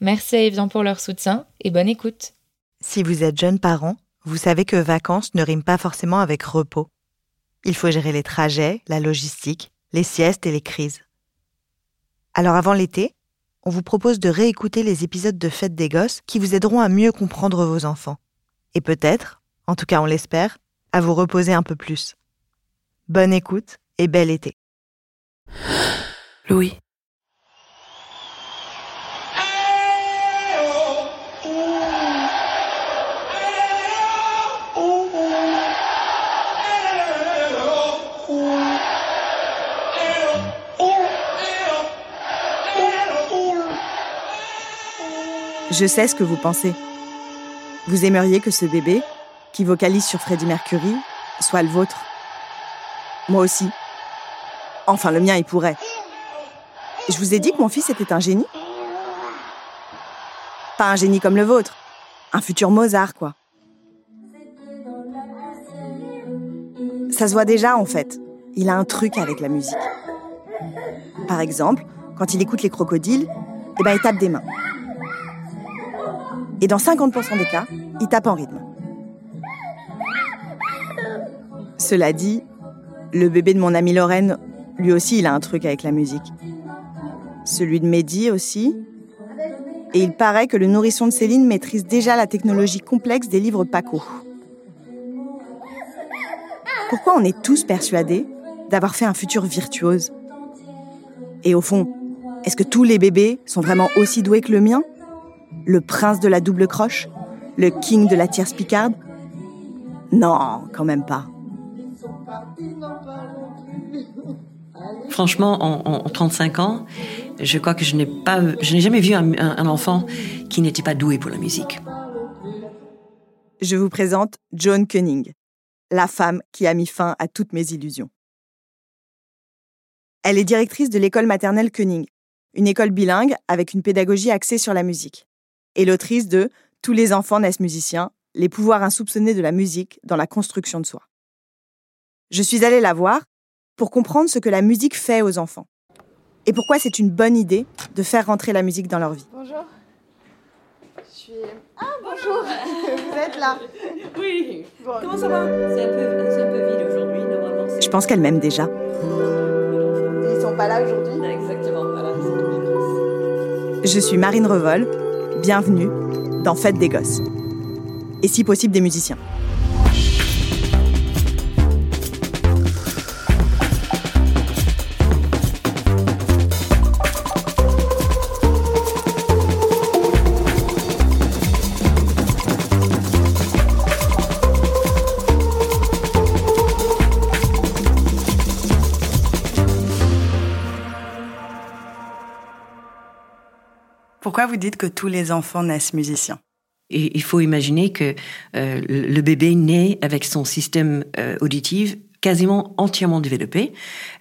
Merci à Evian pour leur soutien et bonne écoute. Si vous êtes jeune parent, vous savez que vacances ne riment pas forcément avec repos. Il faut gérer les trajets, la logistique, les siestes et les crises. Alors avant l'été, on vous propose de réécouter les épisodes de Fête des Gosses qui vous aideront à mieux comprendre vos enfants. Et peut-être, en tout cas on l'espère, à vous reposer un peu plus. Bonne écoute et bel été. Louis. Je sais ce que vous pensez. Vous aimeriez que ce bébé, qui vocalise sur Freddie Mercury, soit le vôtre. Moi aussi. Enfin, le mien, il pourrait. Je vous ai dit que mon fils était un génie Pas un génie comme le vôtre. Un futur Mozart, quoi. Ça se voit déjà, en fait. Il a un truc avec la musique. Par exemple, quand il écoute les crocodiles, eh ben, il tape des mains. Et dans 50% des cas, il tape en rythme. Cela dit, le bébé de mon amie Lorraine, lui aussi, il a un truc avec la musique. Celui de Mehdi aussi. Et il paraît que le nourrisson de Céline maîtrise déjà la technologie complexe des livres Paco. Pourquoi on est tous persuadés d'avoir fait un futur virtuose? Et au fond, est-ce que tous les bébés sont vraiment aussi doués que le mien? Le prince de la double croche? Le king de la tierce picarde? Non, quand même pas. Franchement, en, 35 ans, je crois que je n'ai pas, je n'ai jamais vu un, enfant qui n'était pas doué pour la musique. Je vous présente Joan Koenig, la femme qui a mis fin à toutes mes illusions. Elle est directrice de l'école maternelle Koenig, une école bilingue avec une pédagogie axée sur la musique et l'autrice de Tous les enfants naissent musiciens, les pouvoirs insoupçonnés de la musique dans la construction de soi. Je suis allée la voir pour comprendre ce que la musique fait aux enfants et pourquoi c'est une bonne idée de faire rentrer la musique dans leur vie. Bonjour. Je suis... Ah bonjour Vous êtes là Oui Comment ça va? C'est un, peu, vide aujourd'hui, normalement. Je pense qu'elle m'aime déjà. Ils sont pas là aujourd'hui Exactement, voilà. Je suis Marine Revol Bienvenue dans Fête des Gosses. Et si possible des musiciens. Pourquoi vous dites que tous les enfants naissent musiciens? Il faut imaginer que euh, le bébé naît avec son système euh, auditif quasiment entièrement développé.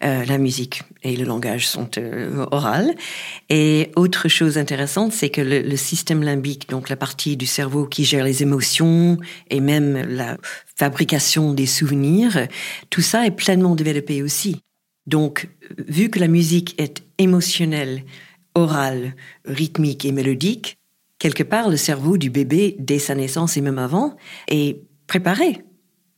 Euh, la musique et le langage sont euh, orales. Et autre chose intéressante, c'est que le, système limbique, donc la partie du cerveau qui gère les émotions et même la fabrication des souvenirs, tout ça est pleinement développé aussi. Donc, vu que la musique est émotionnelle, orale, rythmique et mélodique, quelque part le cerveau du bébé, dès sa naissance et même avant, est préparé.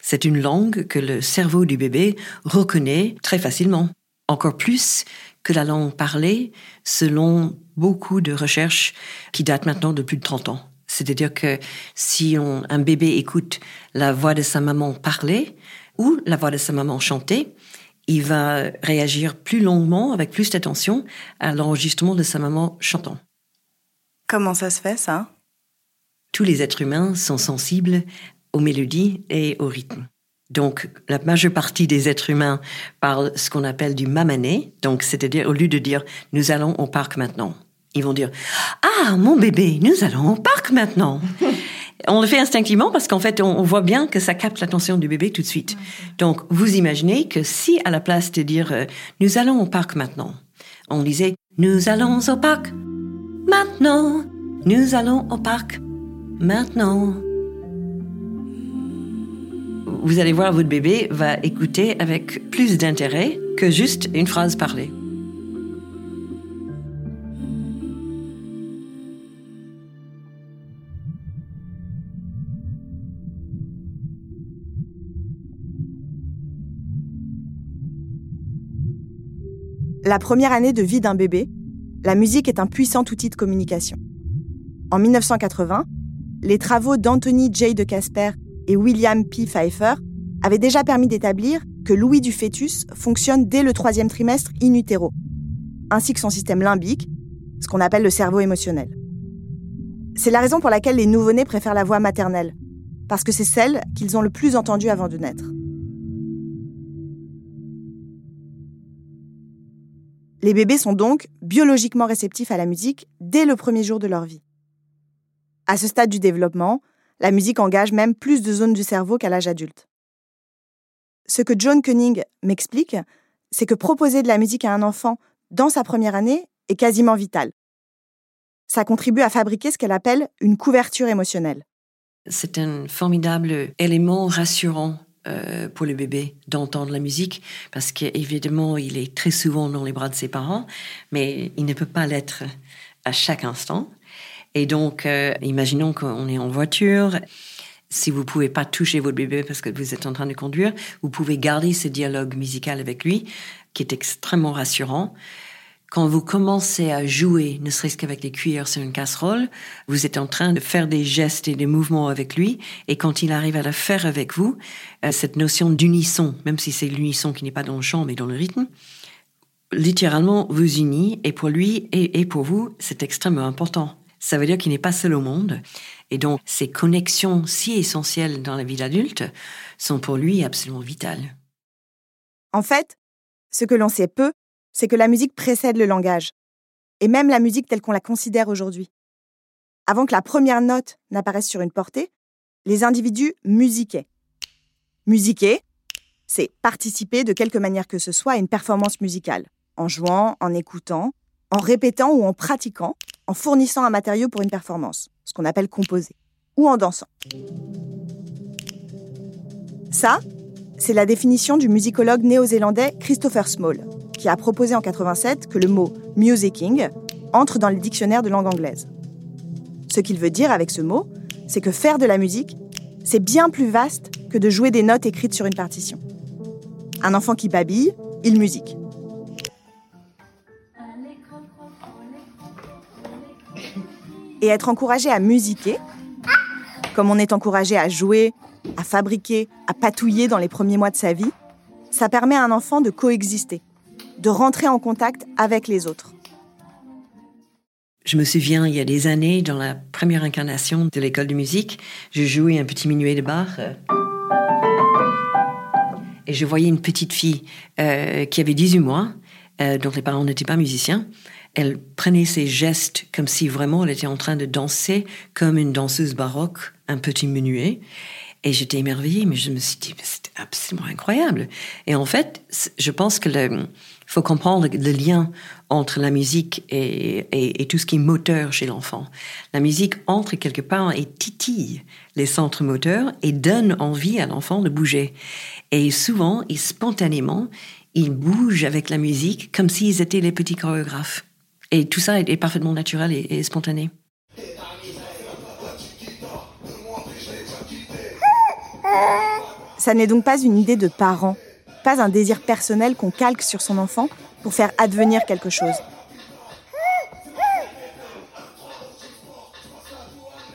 C'est une langue que le cerveau du bébé reconnaît très facilement, encore plus que la langue parlée, selon beaucoup de recherches qui datent maintenant de plus de 30 ans. C'est-à-dire que si un bébé écoute la voix de sa maman parler ou la voix de sa maman chanter, il va réagir plus longuement, avec plus d'attention, à l'enregistrement de sa maman chantant. Comment ça se fait, ça? Tous les êtres humains sont sensibles aux mélodies et au rythme. Donc, la majeure partie des êtres humains parlent ce qu'on appelle du mamané, donc c'est-à-dire au lieu de dire nous allons au parc maintenant, Ils vont dire Ah, mon bébé, nous allons au parc maintenant. On le fait instinctivement parce qu'en fait, on, voit bien que ça capte l'attention du bébé tout de suite. Donc, vous imaginez que si à la place de dire euh, Nous allons au parc maintenant, on disait Nous allons au parc maintenant, nous allons au parc maintenant. Vous allez voir, votre bébé va écouter avec plus d'intérêt que juste une phrase parlée. La première année de vie d'un bébé, la musique est un puissant outil de communication. En 1980, les travaux d'Anthony J. de Casper et William P. Pfeiffer avaient déjà permis d'établir que l'ouïe du fœtus fonctionne dès le troisième trimestre in utero, ainsi que son système limbique, ce qu'on appelle le cerveau émotionnel. C'est la raison pour laquelle les nouveau-nés préfèrent la voix maternelle, parce que c'est celle qu'ils ont le plus entendue avant de naître. Les bébés sont donc biologiquement réceptifs à la musique dès le premier jour de leur vie. À ce stade du développement, la musique engage même plus de zones du cerveau qu'à l'âge adulte. Ce que John Koenig m'explique, c'est que proposer de la musique à un enfant dans sa première année est quasiment vital. Ça contribue à fabriquer ce qu'elle appelle une couverture émotionnelle. C'est un formidable élément rassurant euh, pour le bébé d'entendre la musique parce qu'évidemment, il est très souvent dans les bras de ses parents, mais il ne peut pas l'être à chaque instant. Et donc, euh, imaginons qu'on est en voiture. Si vous pouvez pas toucher votre bébé parce que vous êtes en train de conduire, vous pouvez garder ce dialogue musical avec lui, qui est extrêmement rassurant quand vous commencez à jouer, ne serait-ce qu'avec les cuillères sur une casserole, vous êtes en train de faire des gestes et des mouvements avec lui, et quand il arrive à le faire avec vous, euh, cette notion d'unisson, même si c'est l'unisson qui n'est pas dans le chant mais dans le rythme, littéralement vous unit, et pour lui et, et pour vous, c'est extrêmement important. Ça veut dire qu'il n'est pas seul au monde, et donc ces connexions si essentielles dans la vie d'adulte sont pour lui absolument vitales. En fait, ce que l'on sait peu, c'est que la musique précède le langage, et même la musique telle qu'on la considère aujourd'hui. Avant que la première note n'apparaisse sur une portée, les individus musiquaient. Musiquer, c'est participer de quelque manière que ce soit à une performance musicale, en jouant, en écoutant, en répétant ou en pratiquant, en fournissant un matériau pour une performance, ce qu'on appelle composer, ou en dansant. Ça, c'est la définition du musicologue néo-zélandais Christopher Small, qui a proposé en 87 que le mot musicking entre dans le dictionnaire de langue anglaise. Ce qu'il veut dire avec ce mot, c'est que faire de la musique, c'est bien plus vaste que de jouer des notes écrites sur une partition. Un enfant qui babille, il musique. Et être encouragé à musiquer, comme on est encouragé à jouer, à fabriquer, à patouiller dans les premiers mois de sa vie, ça permet à un enfant de coexister, de rentrer en contact avec les autres. Je me souviens, il y a des années, dans la première incarnation de l'école de musique, je jouais un petit minuet de bar. Euh, et je voyais une petite fille euh, qui avait 18 mois, euh, dont les parents n'étaient pas musiciens. Elle prenait ses gestes comme si vraiment elle était en train de danser comme une danseuse baroque, un petit minuet. Et j'étais émerveillée, mais je me suis dit, c'était absolument incroyable. Et en fait, je pense que le, faut comprendre le lien entre la musique et, tout ce qui est moteur chez l'enfant. La musique entre quelque part et titille les centres moteurs et donne envie à l'enfant de bouger. Et souvent et spontanément, ils bougent avec la musique comme s'ils étaient les petits chorégraphes. Et tout ça est, parfaitement naturel et spontané. Ça n'est donc pas une idée de parent pas un désir personnel qu'on calque sur son enfant pour faire advenir quelque chose.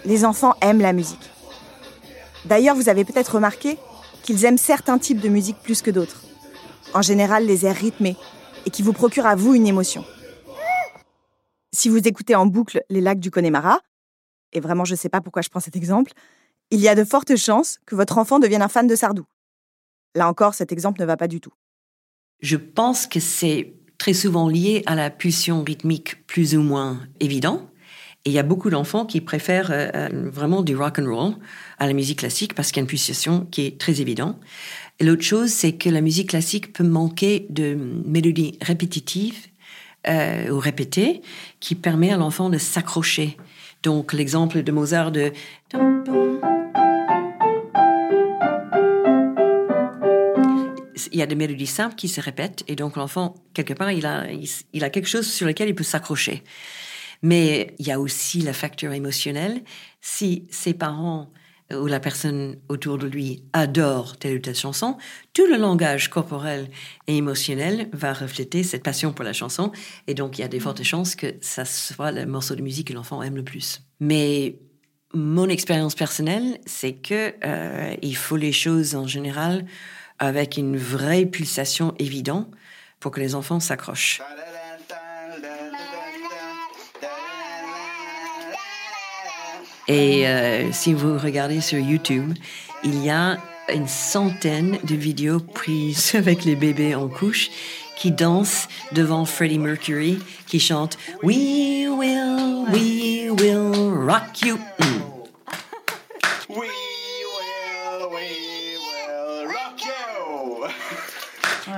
Les enfants aiment la musique. D'ailleurs, vous avez peut-être remarqué qu'ils aiment certains types de musique plus que d'autres. En général, les airs rythmés et qui vous procurent à vous une émotion. Si vous écoutez en boucle les lacs du Connemara, et vraiment je ne sais pas pourquoi je prends cet exemple, il y a de fortes chances que votre enfant devienne un fan de Sardou. Là encore, cet exemple ne va pas du tout. Je pense que c'est très souvent lié à la pulsion rythmique plus ou moins évidente. Et il y a beaucoup d'enfants qui préfèrent euh, euh, vraiment du rock and roll à la musique classique parce qu'il y a une pulsation qui est très évidente. L'autre chose, c'est que la musique classique peut manquer de mélodies répétitives euh, ou répétées qui permet à l'enfant de s'accrocher. Donc l'exemple de Mozart de il y a des mélodies simples qui se répètent et donc l'enfant quelque part il a il, a quelque chose sur lequel il peut s'accrocher. Mais il y a aussi la facture émotionnelle. Si ses parents ou la personne autour de lui adore telle ou telle chanson, tout le langage corporel et émotionnel va refléter cette passion pour la chanson. Et donc, il y a des fortes chances que ça soit le morceau de musique que l'enfant aime le plus. Mais mon expérience personnelle, c'est que euh, il faut les choses en général avec une vraie pulsation évidente pour que les enfants s'accrochent. Et euh, si vous regardez sur YouTube, il y a une centaine de vidéos prises avec les bébés en couche qui dansent devant Freddie Mercury, qui chante We will, we will rock you.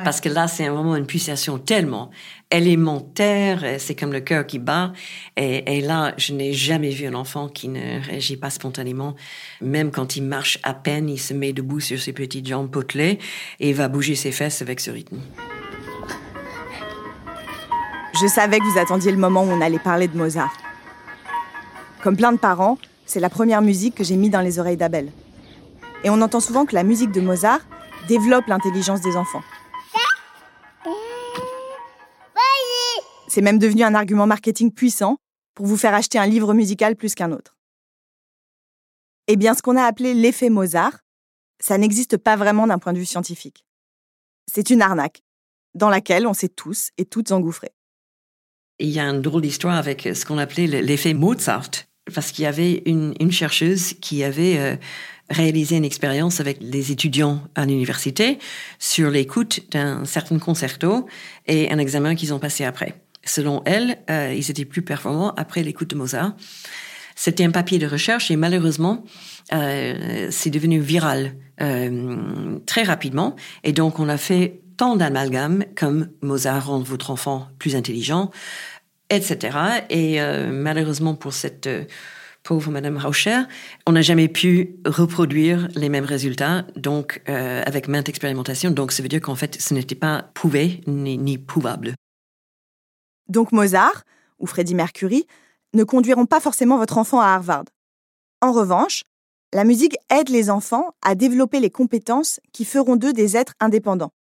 Parce que là, c'est vraiment une pulsation tellement élémentaire, c'est comme le cœur qui bat. Et, là, je n'ai jamais vu un enfant qui ne réagit pas spontanément. Même quand il marche à peine, il se met debout sur ses petites jambes potelées et va bouger ses fesses avec ce rythme. Je savais que vous attendiez le moment où on allait parler de Mozart. Comme plein de parents, c'est la première musique que j'ai mise dans les oreilles d'Abel. Et on entend souvent que la musique de Mozart développe l'intelligence des enfants. C'est même devenu un argument marketing puissant pour vous faire acheter un livre musical plus qu'un autre. Eh bien, ce qu'on a appelé l'effet Mozart, ça n'existe pas vraiment d'un point de vue scientifique. C'est une arnaque dans laquelle on s'est tous et toutes engouffrés. Il y a une drôle d'histoire avec ce qu'on appelait l'effet Mozart, parce qu'il y avait une, chercheuse qui avait euh, réalisé une expérience avec les étudiants à l'université sur l'écoute d'un certain concerto et un examen qu'ils ont passé après. Selon elle, euh, ils étaient plus performants après l'écoute de Mozart. C'était un papier de recherche et malheureusement, euh, c'est devenu viral euh, très rapidement. Et donc, on a fait tant d'amalgames comme Mozart rend votre enfant plus intelligent, etc. Et malheureusement pour cette pauvre Madame Rauscher, on n'a jamais pu reproduire les mêmes résultats, donc avec maintes expérimentations. Donc, ça veut dire qu'en fait, ce n'était pas prouvé ni, ni prouvable. Donc Mozart ou Freddie Mercury ne conduiront pas forcément votre enfant à Harvard. En revanche, la musique aide les enfants à développer les compétences qui feront d'eux des êtres indépendants.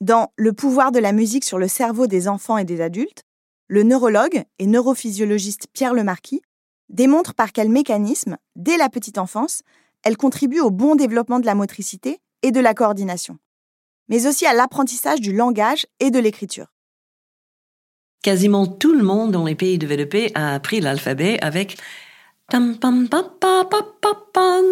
Dans Le pouvoir de la musique sur le cerveau des enfants et des adultes, le neurologue et neurophysiologiste Pierre Lemarquis démontre par quel mécanisme, dès la petite enfance, elle contribue au bon développement de la motricité et de la coordination, mais aussi à l'apprentissage du langage et de l'écriture quasiment tout le monde dans les pays développés a appris l'alphabet avec tam pam pam pam pam.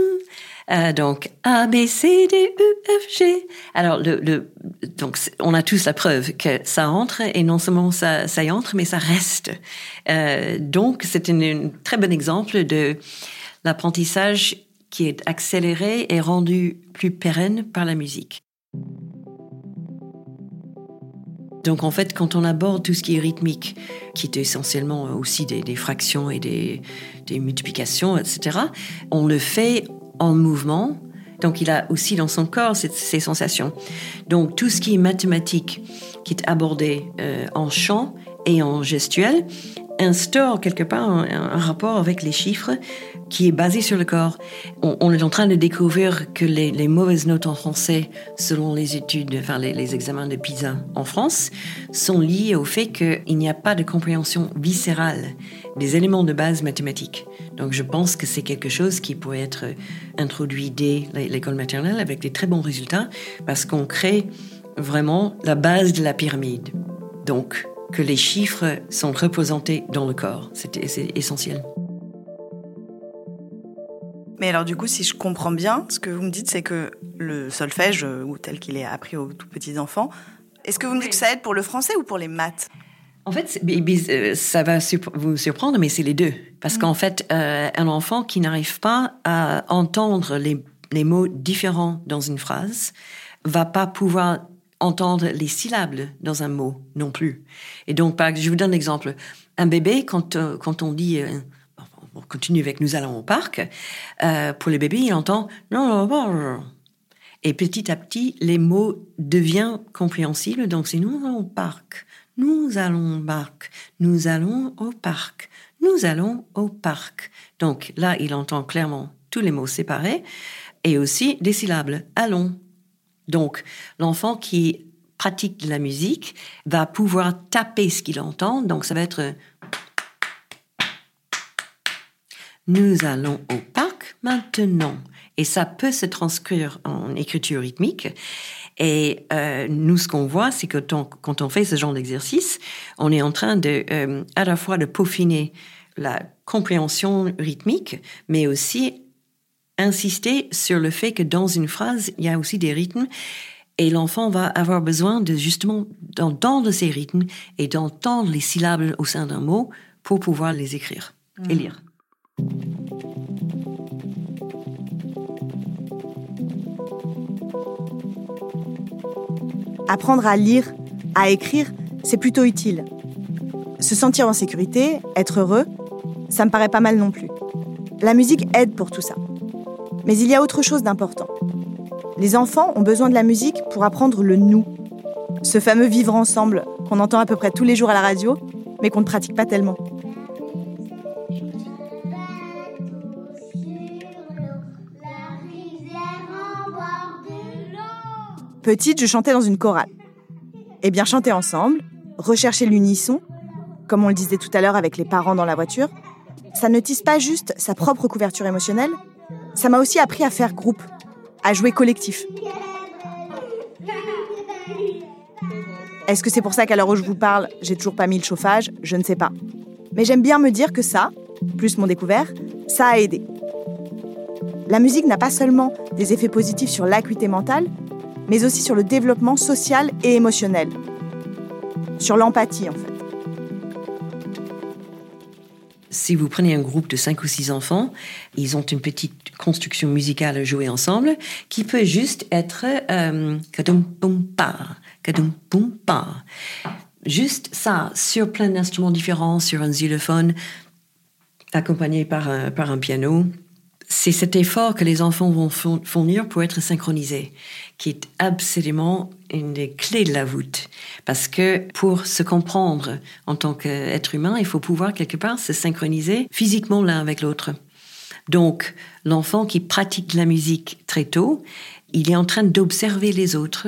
Euh, donc A B C D E F G. Alors le, le donc on a tous la preuve que ça entre et non seulement ça ça y entre mais ça reste. Euh, donc c'est un très bon exemple de l'apprentissage qui est accéléré et rendu plus pérenne par la musique. Donc en fait, quand on aborde tout ce qui est rythmique, qui est essentiellement aussi des, fractions et des, multiplications, etc., on le fait en mouvement. Donc il a aussi dans son corps ces sensations. Donc tout ce qui est mathématique, qui est abordé euh, en chant et en gestuel, instaure quelque part un, rapport avec les chiffres qui est basé sur le corps. On, est en train de découvrir que les, mauvaises notes en français, selon les études, enfin les, examens de PISA en France, sont liées au fait qu'il n'y a pas de compréhension viscérale des éléments de base mathématiques. Donc je pense que c'est quelque chose qui pourrait être introduit dès l'école maternelle avec des très bons résultats parce qu'on crée vraiment la base de la pyramide. Donc, que les chiffres sont représentés dans le corps. C'est essentiel. Mais alors du coup, si je comprends bien, ce que vous me dites, c'est que le solfège, ou tel qu'il est appris aux tout petits enfants, Est-ce que vous me dites que ça aide pour le français ou pour les maths? En fait, euh, ça va vous surprendre, mais c'est les deux. Parce mm. qu'en fait, euh, un enfant qui n'arrive pas à entendre les, les, mots différents dans une phrase va pas pouvoir entendre les syllabes dans un mot non plus. Et donc, je vous donne l'exemple. Un bébé, quand, euh, quand on dit on continue avec nous allons au parc, euh, pour les bébés, il entend et petit à petit, les mots deviennent compréhensibles. Donc, c'est nous allons au parc, nous allons au parc, nous allons au parc, nous allons au parc. Donc là, il entend clairement tous les mots séparés et aussi des syllabes. Allons. Donc, l'enfant qui pratique la musique va pouvoir taper ce qu'il entend. Donc, ça va être Nous allons au parc maintenant. Et ça peut se transcrire en écriture rythmique. Et euh, nous, ce qu'on voit, c'est que quand on fait ce genre d'exercice, on est en train de, euh, à la fois de peaufiner la compréhension rythmique, mais aussi insister sur le fait que dans une phrase, il y a aussi des rythmes et l'enfant va avoir besoin de justement d'entendre ces rythmes et d'entendre les syllabes au sein d'un mot pour pouvoir les écrire et mmh. lire. Apprendre à lire, à écrire, c'est plutôt utile. Se sentir en sécurité, être heureux, ça me paraît pas mal non plus. La musique aide pour tout ça. Mais il y a autre chose d'important. Les enfants ont besoin de la musique pour apprendre le nous. Ce fameux vivre ensemble qu'on entend à peu près tous les jours à la radio, mais qu'on ne pratique pas tellement. Petite, je chantais dans une chorale. Eh bien, chanter ensemble, rechercher l'unisson, comme on le disait tout à l'heure avec les parents dans la voiture, ça ne tisse pas juste sa propre couverture émotionnelle, ça m'a aussi appris à faire groupe, à jouer collectif. Est-ce que c'est pour ça qu'à l'heure où je vous parle, j'ai toujours pas mis le chauffage? Je ne sais pas. Mais j'aime bien me dire que ça, plus mon découvert, ça a aidé. La musique n'a pas seulement des effets positifs sur l'acuité mentale, mais aussi sur le développement social et émotionnel. Sur l'empathie, en fait. Si vous prenez un groupe de cinq ou six enfants, ils ont une petite construction musicale à jouer ensemble qui peut juste être euh, juste ça sur plein d'instruments différents, sur un xylophone, accompagné par un piano c'est cet effort que les enfants vont fournir pour être synchronisés, qui est absolument une des clés de la voûte. Parce que pour se comprendre en tant qu'être humain, il faut pouvoir quelque part se synchroniser physiquement l'un avec l'autre. Donc, l'enfant qui pratique la musique très tôt, il est en train d'observer les autres,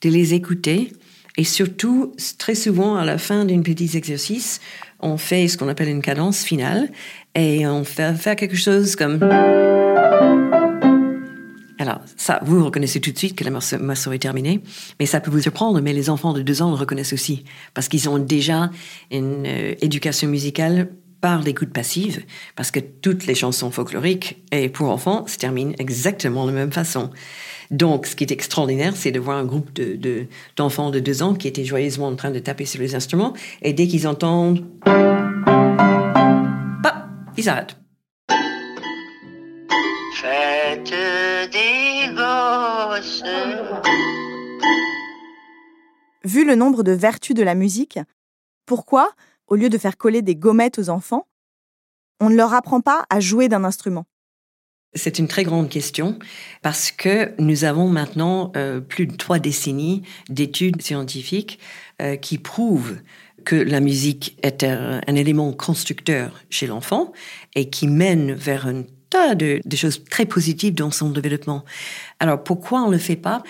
de les écouter, et surtout, très souvent, à la fin d'un petit exercice, on fait ce qu'on appelle une cadence finale et on fait faire quelque chose comme. Alors, ça, vous reconnaissez tout de suite que la morceau est terminée, mais ça peut vous surprendre, mais les enfants de deux ans le reconnaissent aussi, parce qu'ils ont déjà une euh, éducation musicale par l'écoute passive, parce que toutes les chansons folkloriques et pour enfants se terminent exactement de la même façon. Donc, ce qui est extraordinaire, c'est de voir un groupe de, d'enfants de, deux ans qui étaient joyeusement en train de taper sur les instruments, et dès qu'ils entendent... Ils des gosses. Vu le nombre de vertus de la musique, pourquoi, au lieu de faire coller des gommettes aux enfants, on ne leur apprend pas à jouer d'un instrument? C'est une très grande question parce que nous avons maintenant euh, plus de trois décennies d'études scientifiques euh, qui prouvent que la musique est un, élément constructeur chez l'enfant et qui mène vers un tas de, choses très positives dans son développement. Alors pourquoi on ne le fait pas?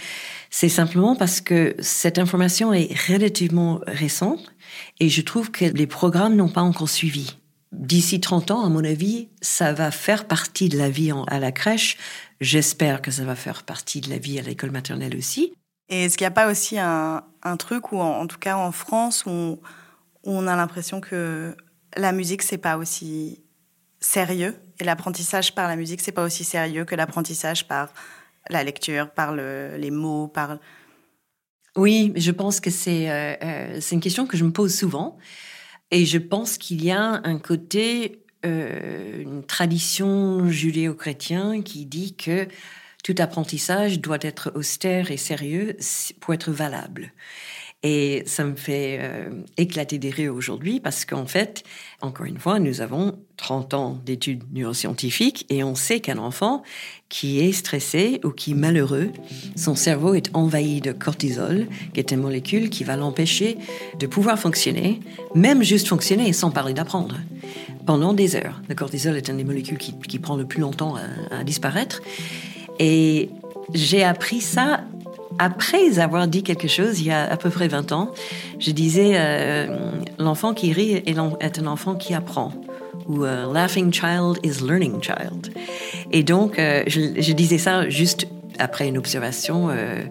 C'est simplement parce que cette information est relativement récente et je trouve que les programmes n'ont pas encore suivi. D'ici 30 ans, à mon avis, ça va faire partie de la vie à la crèche. J'espère que ça va faire partie de la vie à l'école maternelle aussi. Et est-ce qu'il n'y a pas aussi un, truc où, en, tout cas en France, où a l'impression que la musique, c'est pas aussi sérieux et l'apprentissage par la musique, c'est pas aussi sérieux que l'apprentissage par la lecture, par les mots, par Oui, je pense que c'est euh, euh, c'est une question que je me pose souvent. Et je pense qu'il y a un côté, euh, une tradition judéo-chrétienne qui dit que tout apprentissage doit être austère et sérieux pour être valable. Et ça me fait euh, éclater des rires aujourd'hui parce qu'en fait, encore une fois, nous avons 30 ans d'études neuroscientifiques et on sait qu'un enfant qui est stressé ou qui est malheureux, son cerveau est envahi de cortisol, qui est une molécule qui va l'empêcher de pouvoir fonctionner, même juste fonctionner sans parler d'apprendre, pendant des heures. Le cortisol est une des molécules qui, prend le plus longtemps à disparaître. Et j'ai appris ça après avoir dit quelque chose il y a à peu près 20 ans. Je disais, euh, l'enfant qui rit est, un enfant qui apprend. Ou uh, laughing child is learning child. Et donc, euh, je, disais ça juste après une observation euh,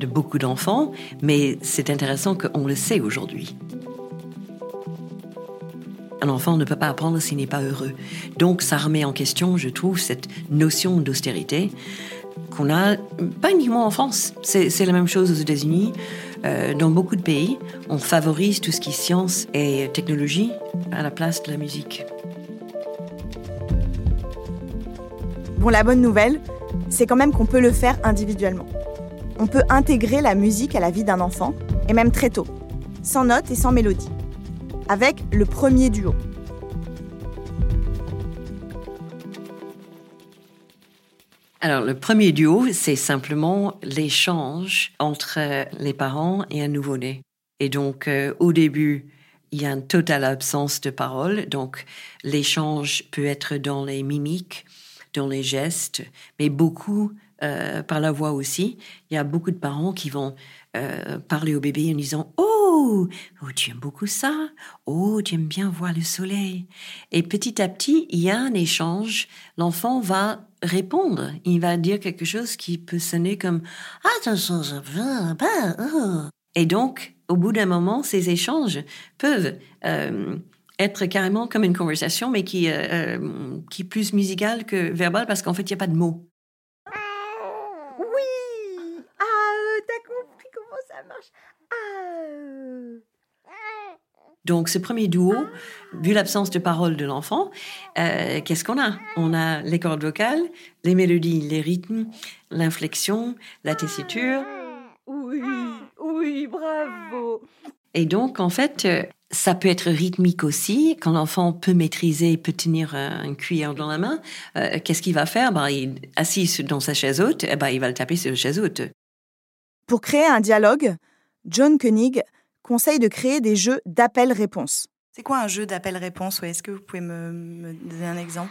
de beaucoup d'enfants, mais c'est intéressant qu'on le sait aujourd'hui. Un enfant ne peut pas apprendre s'il n'est pas heureux. Donc ça remet en question, je trouve, cette notion d'austérité qu'on a, pas uniquement en France, c'est la même chose aux États-Unis. Euh, dans beaucoup de pays, on favorise tout ce qui est science et technologie à la place de la musique. Bon, la bonne nouvelle, c'est quand même qu'on peut le faire individuellement. On peut intégrer la musique à la vie d'un enfant, et même très tôt, sans notes et sans mélodie avec le premier duo. Alors, le premier duo, c'est simplement l'échange entre les parents et un nouveau-né. Et donc, euh, au début, il y a une totale absence de parole. Donc, l'échange peut être dans les mimiques, dans les gestes, mais beaucoup euh, par la voix aussi. Il y a beaucoup de parents qui vont euh, parler au bébé en disant Oh, Oh, oh, tu aimes beaucoup ça Oh, tu aimes bien voir le soleil. Et petit à petit, il y a un échange. L'enfant va répondre. Il va dire quelque chose qui peut sonner comme pas. Oh. Et donc, au bout d'un moment, ces échanges peuvent euh, être carrément comme une conversation, mais qui, euh, euh, qui est plus musicale que verbale parce qu'en fait, il n'y a pas de mots. Oui Ah, t'as compris comment ça marche donc, ce premier duo, vu l'absence de parole de l'enfant, euh, qu'est-ce qu'on a? On a les cordes vocales, les mélodies, les rythmes, l'inflexion, la tessiture. Oui, oui, bravo. Et donc, en fait, euh, ça peut être rythmique aussi. Quand l'enfant peut maîtriser, peut tenir un cuillère dans la main, euh, qu'est-ce qu'il va faire? Ben, il, Assis dans sa chaise haute, eh ben, il va le taper sur la chaise haute. Pour créer un dialogue, John Koenig conseille de créer des jeux d'appel-réponse. C'est quoi un jeu d'appel-réponse Est-ce que vous pouvez me, donner un exemple?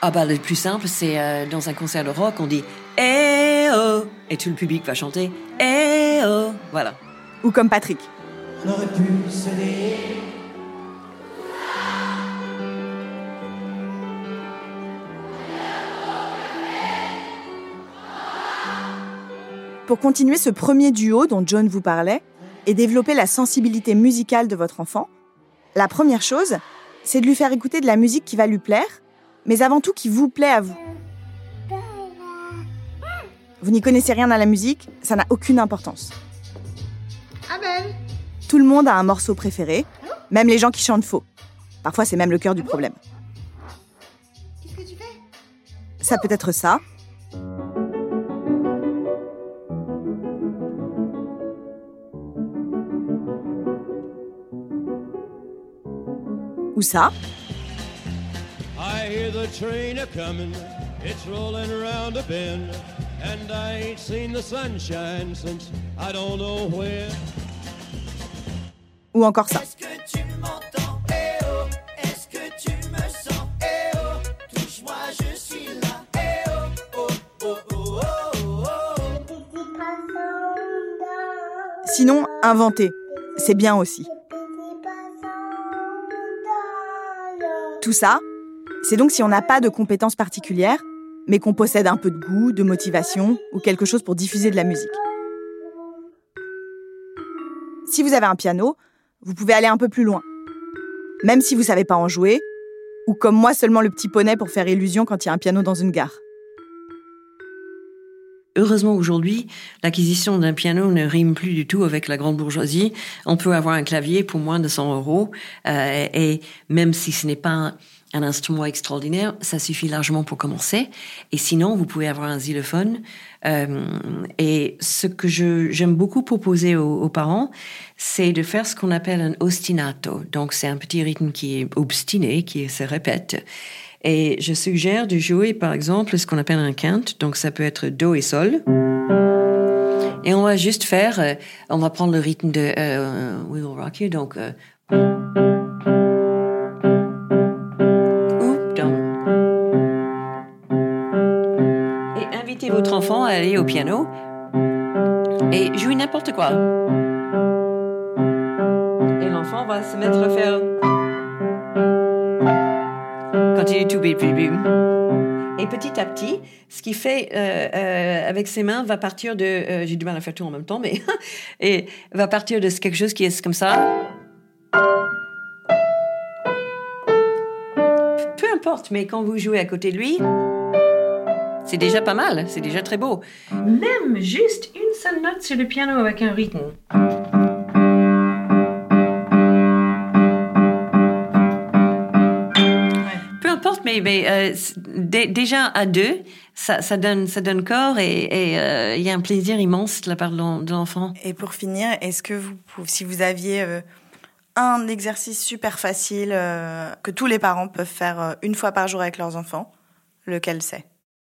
Ah bah le plus simple, c'est euh, dans un concert de rock, on dit Eh oh et tout le public va chanter Eh oh, voilà. Ou comme Patrick. Pour continuer ce premier duo dont John vous parlait, et développer la sensibilité musicale de votre enfant, la première chose, c'est de lui faire écouter de la musique qui va lui plaire, mais avant tout qui vous plaît à vous. Vous n'y connaissez rien à la musique, ça n'a aucune importance. Tout le monde a un morceau préféré, même les gens qui chantent faux. Parfois, c'est même le cœur du problème. Qu'est-ce que tu fais? Ça peut être ça, Ou ça? I hear the train a it's around a bend, and I ain't seen the sunshine since I don't know when. Ou encore ça. Est-ce que tu m'entends? Eh oh, est-ce que tu me sens? Eh oh, touche-moi, je suis là eh oh, oh, oh, oh, oh. Sinon, inventer, c'est bien aussi. Tout ça, c'est donc si on n'a pas de compétences particulières, mais qu'on possède un peu de goût, de motivation ou quelque chose pour diffuser de la musique. Si vous avez un piano, vous pouvez aller un peu plus loin. Même si vous ne savez pas en jouer, ou comme moi seulement le petit poney pour faire illusion quand il y a un piano dans une gare. Heureusement aujourd'hui, l'acquisition d'un piano ne rime plus du tout avec la grande bourgeoisie. On peut avoir un clavier pour moins de 100 euros euh, et même si ce n'est pas un instrument extraordinaire, ça suffit largement pour commencer. Et sinon, vous pouvez avoir un xylophone. Euh, et ce que j'aime beaucoup proposer aux, parents, c'est de faire ce qu'on appelle un ostinato. Donc, c'est un petit rythme qui est obstiné, qui se répète. Et je suggère de jouer, par exemple, ce qu'on appelle un quinte. Donc, ça peut être do et sol. Et on va juste faire, euh, on va prendre le rythme de euh, We Will Rock You. Donc, euh, et invitez votre enfant à aller au piano et jouer n'importe quoi. Et l'enfant va se mettre à faire Et petit à petit, ce qu'il fait euh, euh, avec ses mains va partir de. Euh, j'ai du mal à faire tout en même temps, mais. et va partir de quelque chose qui est comme ça. Peu importe, mais quand vous jouez à côté de lui, c'est déjà pas mal, c'est déjà très beau. Même juste une seule note sur le piano avec un rythme. Mais, euh, déjà à deux, ça, donne, ça donne corps et euh, il y a un plaisir immense de la part de l'enfant. Et pour finir, est-ce que vous, si vous aviez euh, un exercice super facile que tous les parents peuvent faire une fois par jour avec leurs enfants, lequel c'est?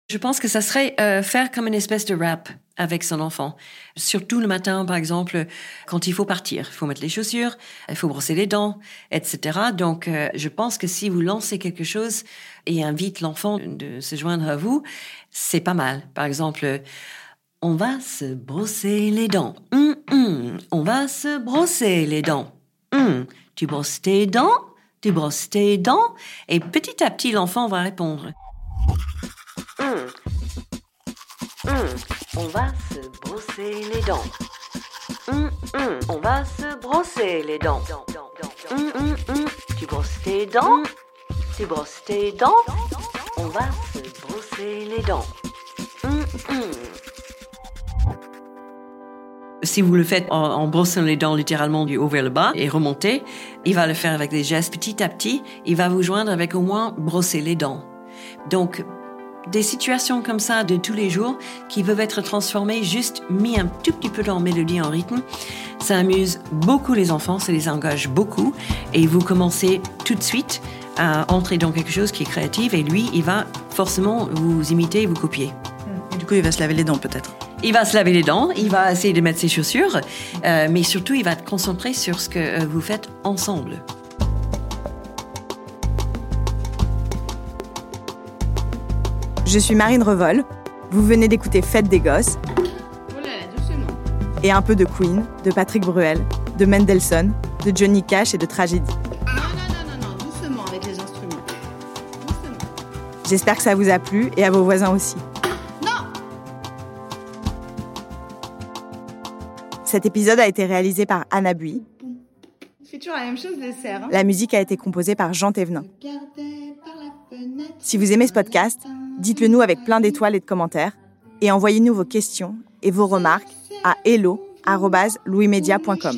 Je pense que ça serait faire comme une espèce de rap avec son enfant. Surtout le matin, par exemple, quand il faut partir. Il faut mettre les chaussures, il faut brosser les dents, etc. Donc, euh, je pense que si vous lancez quelque chose et invite l'enfant de se joindre à vous, c'est pas mal. Par exemple, on va se brosser les dents. Hum, hum. On va se brosser les dents. Hum. Tu brosses tes dents, tu brosses tes dents, et petit à petit, l'enfant va répondre. Hum. Hum. On va se brosser les dents. Hum, On va se brosser les dents. Tu brosses tes dents. Tu brosses tes dents. On va se brosser les dents. Si vous le faites en, brossant les dents littéralement du haut vers le bas et remonter, il va le faire avec des gestes petit à petit. Il va vous joindre avec au moins brosser les dents. Donc, des situations comme ça de tous les jours qui peuvent être transformées, juste mis un tout petit peu dans mélodie, en rythme. Ça amuse beaucoup les enfants, ça les engage beaucoup et vous commencez tout de suite à entrer dans quelque chose qui est créatif et lui, il va forcément vous imiter et vous copier. Et du coup, il va se laver les dents peut-être il va se laver les dents, il va essayer de mettre ses chaussures, euh, mais surtout, il va être concentré sur ce que euh, vous faites ensemble. Je suis Marine Revol. Vous venez d'écouter Fête des Gosses. Oh là là, doucement. Et un peu de Queen, de Patrick Bruel, de Mendelssohn, de Johnny Cash et de Tragédie. Non, non, non, non, non, doucement avec les instruments. Doucement. J'espère que ça vous a plu et à vos voisins aussi. Non Cet épisode a été réalisé par Anna Bui. C'est toujours la même chose. Hein. La musique a été composée par Jean Thévenin. Si vous aimez ce podcast, Dites-le nous avec plein d'étoiles et de commentaires et envoyez-nous vos questions et vos remarques à hello@louismedia.com.